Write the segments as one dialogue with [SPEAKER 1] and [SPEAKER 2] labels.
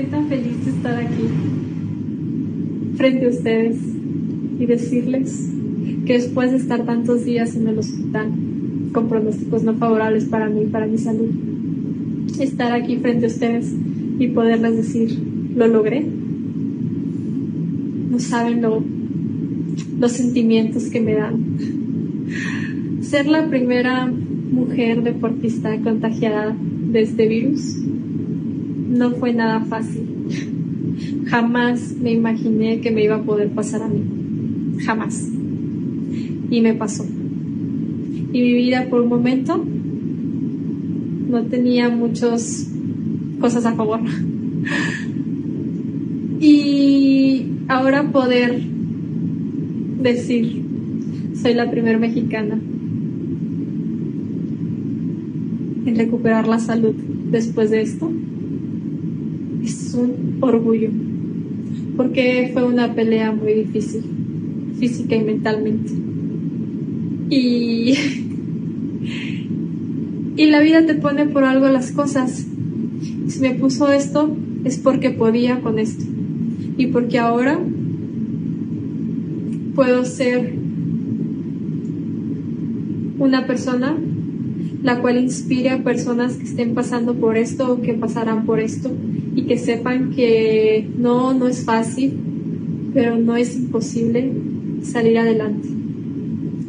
[SPEAKER 1] Estoy tan feliz de estar aquí frente a ustedes y decirles que después de estar tantos días en el hospital con pronósticos no favorables para mí y para mi salud, estar aquí frente a ustedes y poderles decir, lo logré. No saben lo, los sentimientos que me dan. Ser la primera mujer deportista contagiada de este virus no fue nada fácil. Jamás me imaginé que me iba a poder pasar a mí. Jamás. Y me pasó. Y mi vida por un momento no tenía muchas cosas a favor. Y ahora poder decir, soy la primera mexicana en recuperar la salud después de esto, un orgullo, porque fue una pelea muy difícil, física y mentalmente. Y, y la vida te pone por algo las cosas. Si me puso esto, es porque podía con esto. Y porque ahora puedo ser una persona la cual inspire a personas que estén pasando por esto o que pasarán por esto y que sepan que no, no es fácil, pero no es imposible salir adelante.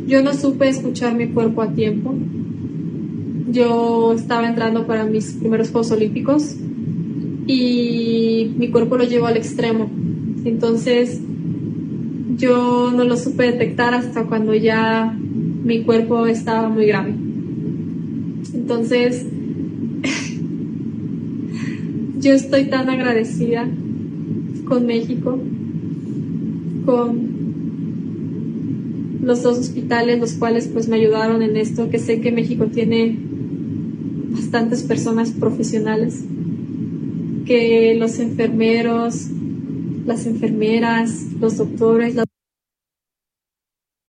[SPEAKER 1] Yo no supe escuchar mi cuerpo a tiempo. Yo estaba entrando para mis primeros Juegos Olímpicos y mi cuerpo lo llevó al extremo. Entonces yo no lo supe detectar hasta cuando ya mi cuerpo estaba muy grave. Entonces, yo estoy tan agradecida con México, con los dos hospitales, los cuales pues me ayudaron en esto, que sé que México tiene bastantes personas profesionales, que los enfermeros, las enfermeras, los doctores, las